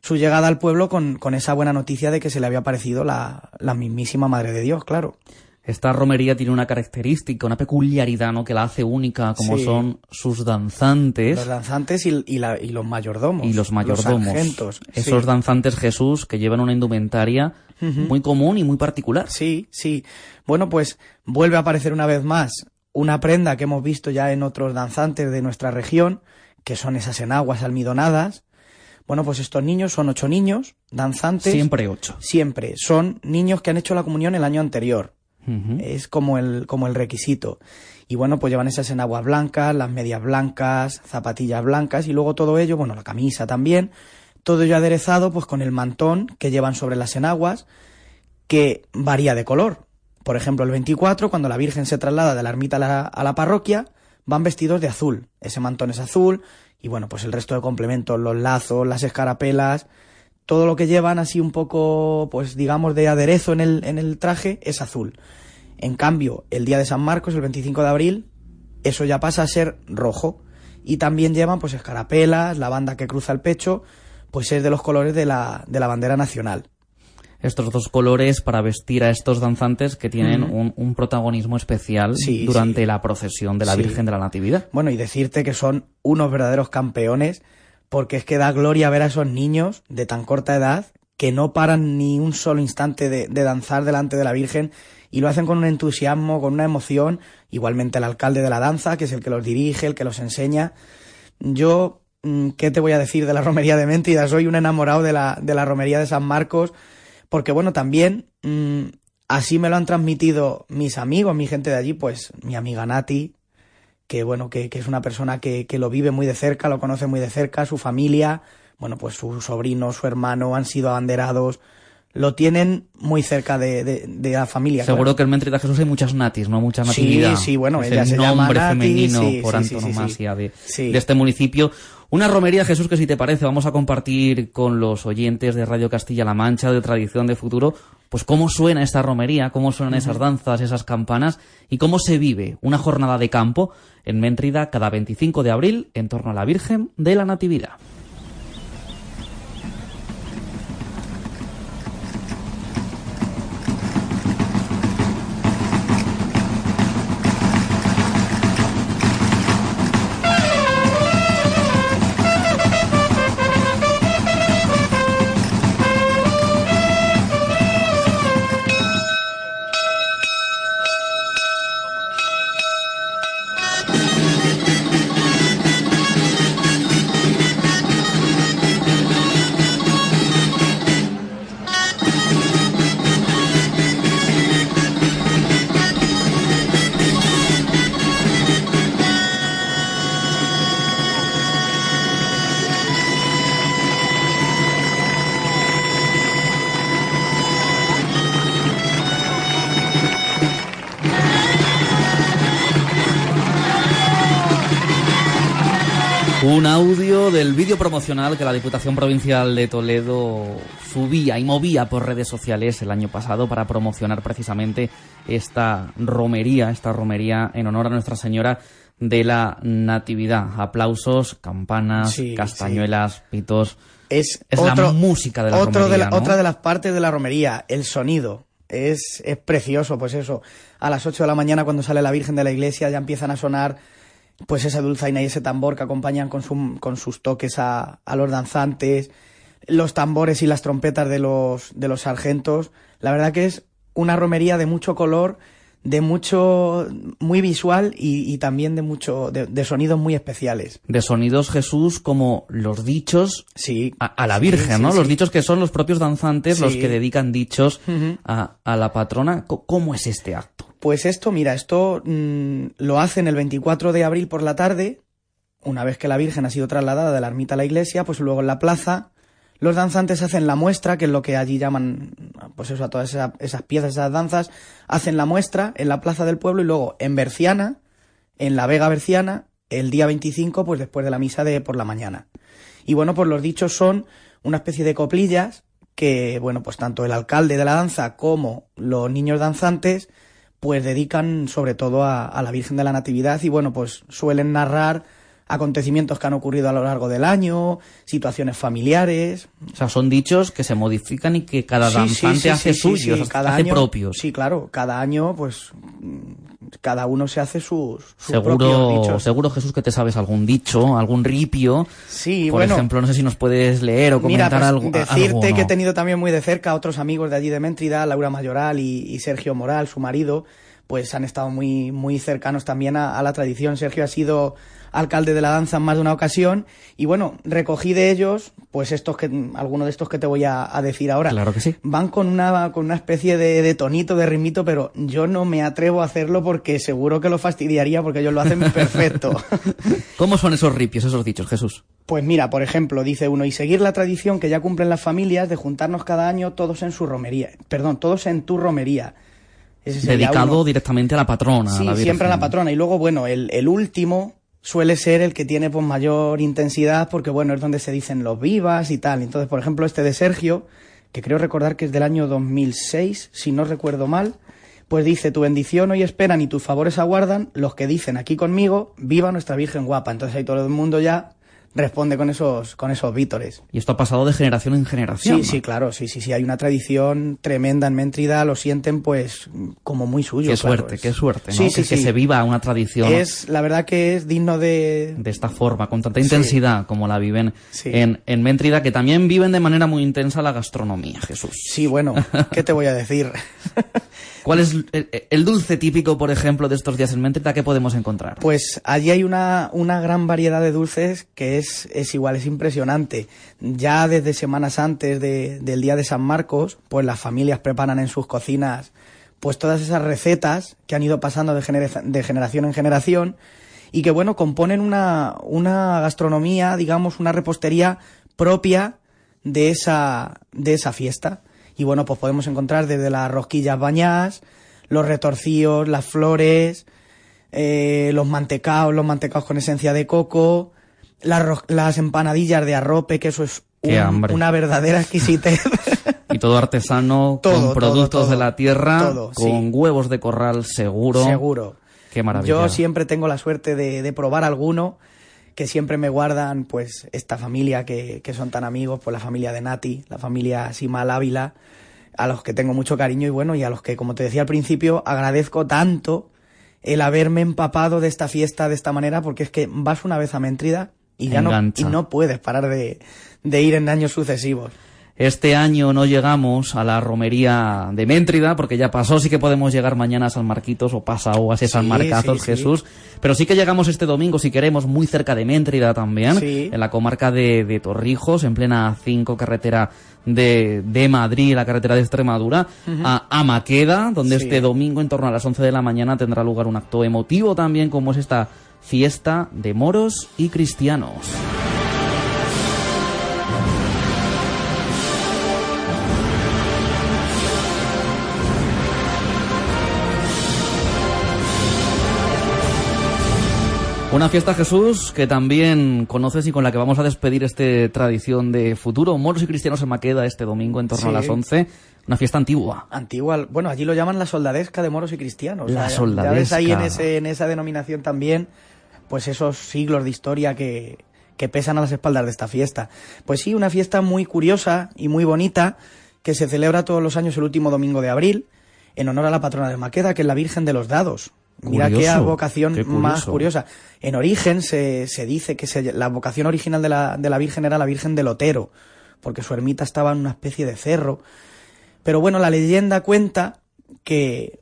su llegada al pueblo con, con esa buena noticia de que se le había aparecido la, la mismísima Madre de Dios, claro. Esta romería tiene una característica, una peculiaridad, ¿no? Que la hace única, como Sí. son sus danzantes. Los danzantes y, y la- y los mayordomos. y los mayordomos. sargentos, Esos sí. danzantes Jesús que llevan una indumentaria muy común y muy particular. Sí, sí. Bueno, pues vuelve a aparecer una vez más una prenda que hemos visto ya en otros danzantes de nuestra región, que son esas enaguas almidonadas. Bueno, pues estos niños son ocho niños, danzantes. Siempre ocho. Siempre. Son niños que han hecho la comunión el año anterior. Es como el, como el requisito. Y bueno, pues llevan esas enaguas blancas, las medias blancas, zapatillas blancas y luego todo ello, bueno, la camisa también, todo ello aderezado pues con el mantón que llevan sobre las enaguas, que varía de color. Por ejemplo, el 24, cuando la Virgen se traslada de la ermita a la, a la parroquia, van vestidos de azul. Ese mantón es azul y bueno, pues el resto de complementos, los lazos, las escarapelas, todo lo que llevan así un poco, pues digamos, de aderezo en el, en el traje es azul. En cambio, el día de San Marcos, el 25 de abril, eso ya pasa a ser rojo. Y también llevan pues escarapelas, la banda que cruza el pecho, pues es de los colores de la, de la bandera nacional. Estos dos colores para vestir a estos danzantes que tienen un, un protagonismo especial Sí, durante la procesión de la Sí. Virgen de la Natividad. Bueno, y decirte que son unos verdaderos campeones, porque es que da gloria ver a esos niños de tan corta edad que no paran ni un solo instante de, de danzar delante de la Virgen y lo hacen con un entusiasmo, con una emoción. Igualmente el alcalde de la danza, que es el que los dirige, el que los enseña. Yo, mm, ¿qué te voy a decir de la romería de Méntida? Soy un enamorado de la, de la romería de San Marcos, porque bueno, también mm, así me lo han transmitido mis amigos, mi gente de allí, pues mi amiga Nati, que bueno, que, que es una persona que, que lo vive muy de cerca, lo conoce muy de cerca, su familia, bueno, pues su sobrino, su hermano han sido abanderados, lo tienen muy cerca de, de, de la familia. Seguro claro. que en Méntrida Jesús hay muchas natis, ¿no? Mucha Sí, natividad. sí, bueno, es ella el se llama nombre Nati, femenino sí, por sí, sí, sí, antonomasia De, Sí. de este municipio. Una romería, Jesús, que si te parece vamos a compartir con los oyentes de Radio Castilla-La Mancha, de Tradición de Futuro, pues cómo suena esta romería, cómo suenan esas danzas, esas campanas y cómo se vive una jornada de campo en Méntrida cada 25 de abril en torno a la Virgen de la Natividad. Del vídeo promocional que la Diputación Provincial de Toledo subía y movía por redes sociales el año pasado para promocionar precisamente esta romería, esta romería en honor a Nuestra Señora de la Natividad. Aplausos, campanas, Sí, castañuelas, pitos. Es, Es otro- la música de la otro romería, la- ¿no? Otra de las partes de la romería, el sonido. Es, es precioso, pues eso. A las 8 de la mañana, cuando sale la Virgen de la iglesia, ya empiezan a sonar pues esa dulzaina y ese tambor que acompañan con, su- con sus toques a, a los danzantes, los tambores y las trompetas de los, de los sargentos. La verdad que es una romería de mucho color, de mucho, muy visual y, y también de mucho, de, de sonidos muy especiales. De sonidos Jesús como los dichos a, a la Sí, Virgen, sí, ¿no? sí. Los dichos que son los propios danzantes los Sí. que dedican dichos a, a la patrona. ¿Cómo es este acto? Pues esto, mira, esto mm, lo hacen el 24 de abril por la tarde, una vez que la Virgen ha sido trasladada de la ermita a la iglesia, pues luego en la plaza los danzantes hacen la muestra, que es lo que allí llaman, pues eso, a todas esa- esas piezas, esas danzas, hacen la muestra en la plaza del pueblo y luego en Berciana, en la Vega Berciana, el día 25, pues después de la misa de por la mañana. Y bueno, pues los dichos son una especie de coplillas que, bueno, pues tanto el alcalde de la danza como los niños danzantes, pues dedican sobre todo a, a la Virgen de la Natividad y bueno, pues suelen narrar acontecimientos que han ocurrido a lo largo del año, situaciones familiares. O sea, son dichos que se modifican y que cada Sí, danzante sí, hace sí, suyos, sí, hace cada año, propios. Sí, claro, cada año pues cada uno se hace sus, sus Seguro, propios dichos. seguro Jesús que te sabes algún dicho, algún ripio. Sí, Por bueno. ejemplo, no sé si nos puedes leer o Mira, comentar pues, algo. decirte algo, que he tenido también muy de cerca a otros amigos de allí de Méntrida, Laura Mayoral y, y Sergio Moral, su marido, pues han estado muy, muy cercanos también a, a la tradición. Sergio ha sido alcalde de la danza en más de una ocasión y bueno, recogí de ellos, pues estos que, algunos de estos que te voy a, a decir ahora. Claro que sí. Van con una, con una especie de, de tonito, de ritmito, pero yo no me atrevo a hacerlo porque seguro que lo fastidiaría porque ellos lo hacen perfecto. ¿Cómo son esos ripios, esos dichos, Jesús? Pues mira, por ejemplo, dice uno, y seguir la tradición que ya cumplen las familias de juntarnos cada año todos en su romería. Perdón, todos en tu romería. Ese Dedicado uno. directamente a la patrona. a la siempre a la patrona. Y luego, bueno, el, el último suele ser el que tiene pues mayor intensidad porque, bueno, es donde se dicen los vivas y tal. Entonces, por ejemplo, este de Sergio, que creo recordar que es del año 2006, si no recuerdo mal, pues dice, tu bendición hoy esperan y tus favores aguardan los que dicen aquí conmigo, viva nuestra Virgen guapa. Entonces ahí todo el mundo ya responde con esos, con esos vítores. Y esto ha pasado de generación en generación. Sí, sí, claro, sí, sí, sí, hay una tradición tremenda en Méntrida, lo sienten pues como muy suyo. Qué claro, suerte, es- qué suerte, ¿no? Sí, que, sí, que sí. se viva una tradición Es, la verdad que es digno de... de esta forma, con tanta Sí. intensidad como la viven Sí. en, en Méntrida, que también viven de manera muy intensa la gastronomía, Jesús. Sí, bueno, ¿qué te voy a decir? ¿Cuál es el, dulce típico, por ejemplo, de estos días en Méntrida que podemos encontrar? Pues allí hay una, una gran variedad de dulces que es, es igual, es impresionante. Ya desde semanas antes de- del día de San Marcos, pues las familias preparan en sus cocinas pues todas esas recetas que han ido pasando de, genera- de generación en generación y que bueno, componen una, una gastronomía, digamos, una repostería propia de esa, de esa fiesta. Y bueno, pues podemos encontrar desde las rosquillas bañadas, los retorcillos, las flores, eh, los mantecaos, los mantecaos con esencia de coco, Las, empanadillas de arrope, que eso es un- una verdadera exquisitez. Y todo artesano, Todo, con todo, productos todo. de la tierra, con sí. huevos de corral seguro. Seguro. Qué maravilla. Yo siempre tengo la suerte de, de probar alguno que siempre me guardan pues esta familia que, que son tan amigos, pues la familia de Nati, la familia Simal Ávila, a los que tengo mucho cariño y bueno, y a los que, como te decía al principio, agradezco tanto el haberme empapado de esta fiesta de esta manera, porque es que vas una vez a Méntrida y ya no, y no puedes parar de, de ir en años sucesivos. Este año no llegamos a la romería de Méntrida, porque ya pasó, sí que podemos llegar mañana a San Marquitos o pasado a San Marcazos, sí, sí. Jesús. Pero sí que llegamos este domingo, si queremos, muy cerca de Méntrida también, en la comarca de, de Torrijos, en plena 5 carretera de, de Madrid, la carretera de Extremadura, Ujú. a Amaqueda, donde este domingo, en torno a las 11 de la mañana, tendrá lugar un acto emotivo también, como es esta fiesta de moros y cristianos. Una fiesta, Jesús, que también conoces y con la que vamos a despedir este tradición de futuro. Moros y cristianos en Maqueda este domingo en torno a las 11. Una fiesta antigua. Antigua, bueno, allí lo llaman la soldadesca de moros y cristianos. La sea, Ya ves ahí en, soldadesca. ese, en esa denominación también, pues esos siglos de historia que, que pesan a las espaldas de esta fiesta. Pues sí, una fiesta muy curiosa y muy bonita que se celebra todos los años el último domingo de abril en honor a la patrona de Maqueda, que es la Virgen de los Dados. Mira qué vocación qué más curiosa. En origen se, se dice que se- la vocación original de la, de la Virgen era la Virgen del Otero, porque su ermita estaba en una especie de cerro. Pero bueno, la leyenda cuenta que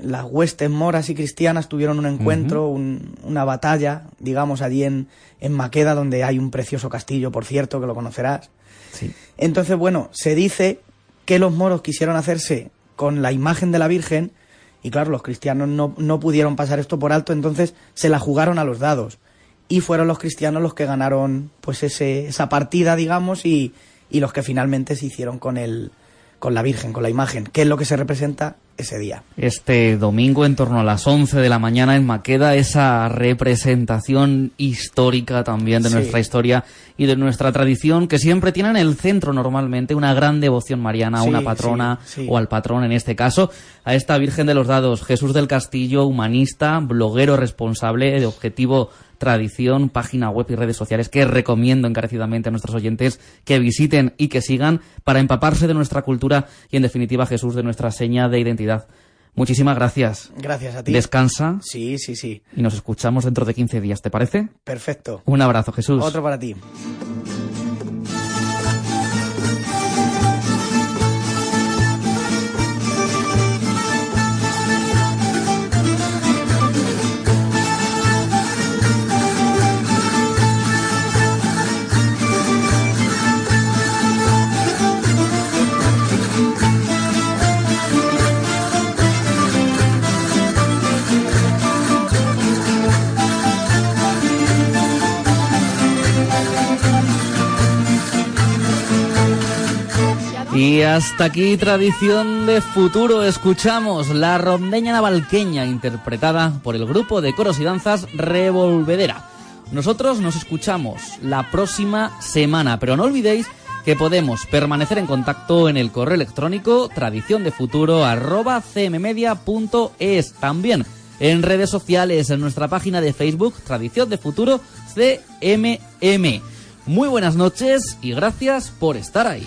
las huestes moras y cristianas tuvieron un encuentro, un- una batalla, digamos, allí en, en Maqueda, donde hay un precioso castillo, por cierto, que lo conocerás. Sí. Entonces, bueno, se dice que los moros quisieron hacerse con la imagen de la Virgen y claro, los cristianos no, no pudieron pasar esto por alto, entonces se la jugaron a los dados. Y fueron los cristianos los que ganaron pues ese, esa partida, digamos, y, y los que finalmente se hicieron con el, con la Virgen, con la imagen, que es lo que se representa ese día. Este domingo, en torno a las 11 de la mañana, en Maqueda, esa representación histórica también de Sí. nuestra historia y de nuestra tradición, que siempre tiene en el centro normalmente una gran devoción mariana a Sí, una patrona sí, o al patrón en este caso, a esta Virgen de los Dados, Jesús del Castillo, humanista, bloguero responsable de Objetivo Tradición, página web y redes sociales que recomiendo encarecidamente a nuestros oyentes que visiten y que sigan para empaparse de nuestra cultura y en definitiva Jesús de nuestra seña de identidad. Muchísimas gracias. Gracias a ti. Descansa Sí, sí, sí. y nos escuchamos dentro de 15 días, ¿te parece? Perfecto. Un abrazo, Jesús. Otro para ti. Y hasta aquí tradición de futuro. Escuchamos la rondeña navalqueña interpretada por el grupo de coros y danzas Revolvedera. Nosotros nos escuchamos la próxima semana, pero no olvidéis que podemos permanecer en contacto en el correo electrónico tradicióndefuturo@cmmedia.es. También en redes sociales, en nuestra página de Facebook Tradición de Futuro CMM. Muy buenas noches y gracias por estar ahí.